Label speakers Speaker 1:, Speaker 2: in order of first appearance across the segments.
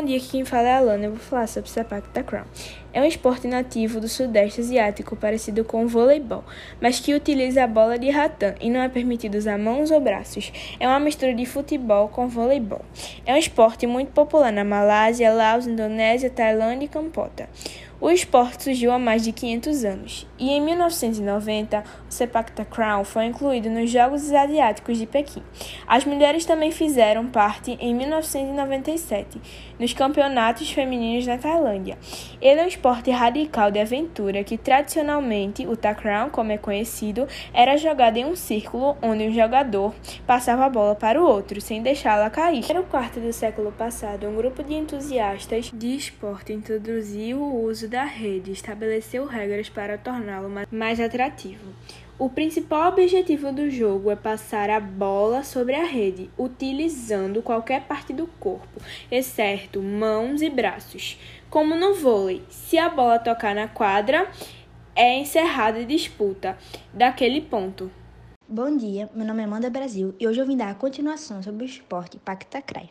Speaker 1: Bom dia, quem fala é a Alana. Eu vou falar sobre o Sepak Takraw. É um esporte nativo do sudeste asiático parecido com o voleibol, mas que utiliza a bola de ratã e não é permitido usar mãos ou braços. É uma mistura de futebol com voleibol. É um esporte muito popular na Malásia, Laos, Indonésia, Tailândia e Campota. O esporte surgiu há mais de 500 anos e em 1990 o Sepak Takraw foi incluído nos Jogos Asiáticos de Pequim. As mulheres também fizeram parte em 1997 nos campeonatos femininos na Tailândia. Ele é um esporte radical de aventura que tradicionalmente o Takraw, como é conhecido, era jogado em um círculo onde um jogador passava a bola para o outro sem deixá-la cair. No quarto do século passado, um grupo de entusiastas de esporte introduziu o uso da rede estabeleceu regras para torná-lo mais atrativo. O principal objetivo do jogo é passar a bola sobre a rede, utilizando qualquer parte do corpo, exceto mãos e braços. Como no vôlei, se a bola tocar na quadra, é encerrada a disputa daquele ponto.
Speaker 2: Bom dia, meu nome é Amanda Brasil e hoje eu vim dar a continuação sobre o esporte Pactacrai.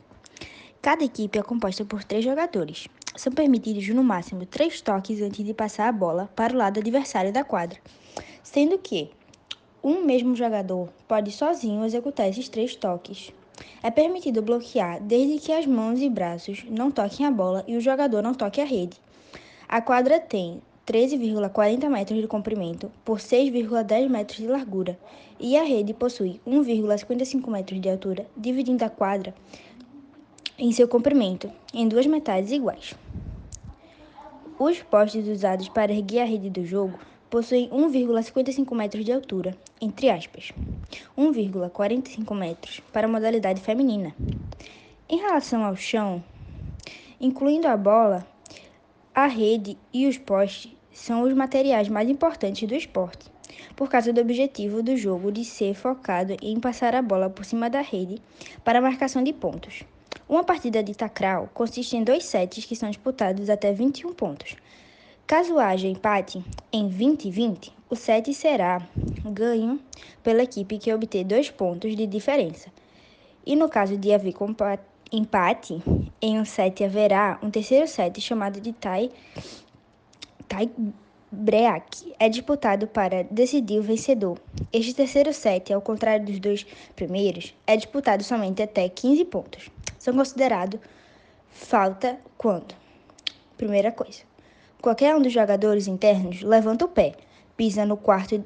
Speaker 2: Cada equipe é composta por três jogadores. São permitidos no máximo três toques antes de passar a bola para o lado adversário da quadra, sendo que um mesmo jogador pode sozinho executar esses três toques. É permitido bloquear desde que as mãos e braços não toquem a bola e o jogador não toque a rede. A quadra tem 13,40 metros de comprimento por 6,10 metros de largura e a rede possui 1,55 metros de altura, dividindo a quadra em seu comprimento, em duas metades iguais. Os postes usados para erguer a rede do jogo possuem 1,55 metros de altura, entre aspas, 1,45 metros para a modalidade feminina. Em relação ao chão, incluindo a bola, a rede e os postes são os materiais mais importantes do esporte, por causa do objetivo do jogo de ser focado em passar a bola por cima da rede para a marcação de pontos. Uma partida de tacral consiste em dois sets que são disputados até 21 pontos. Caso haja empate em 20-20, o set será ganho pela equipe que obter dois pontos de diferença. E no caso de haver empate, em um set haverá um terceiro set chamado de tie, tie break. É disputado para decidir o vencedor. Este terceiro set, ao contrário dos dois primeiros, é disputado somente até 15 pontos são considerados falta quando? Primeira coisa. Qualquer um dos jogadores internos levanta o pé, pisa no quarto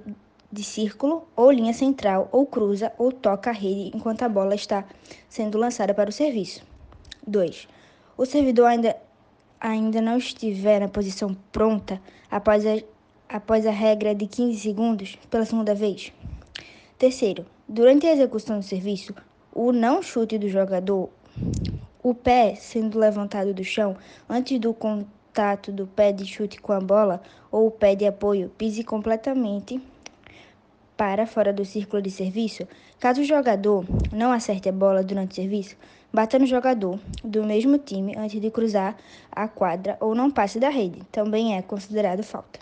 Speaker 2: de círculo ou linha central, ou cruza ou toca a rede enquanto a bola está sendo lançada para o serviço. 2. O servidor ainda, ainda não estiver na posição pronta após a, após a regra de 15 segundos pela segunda vez. Terceiro, durante a execução do serviço, o não chute do jogador o pé sendo levantado do chão antes do contato do pé de chute com a bola ou o pé de apoio pise completamente para fora do círculo de serviço. Caso o jogador não acerte a bola durante o serviço, bata no jogador do mesmo time antes de cruzar a quadra ou não passe da rede. Também é considerado falta.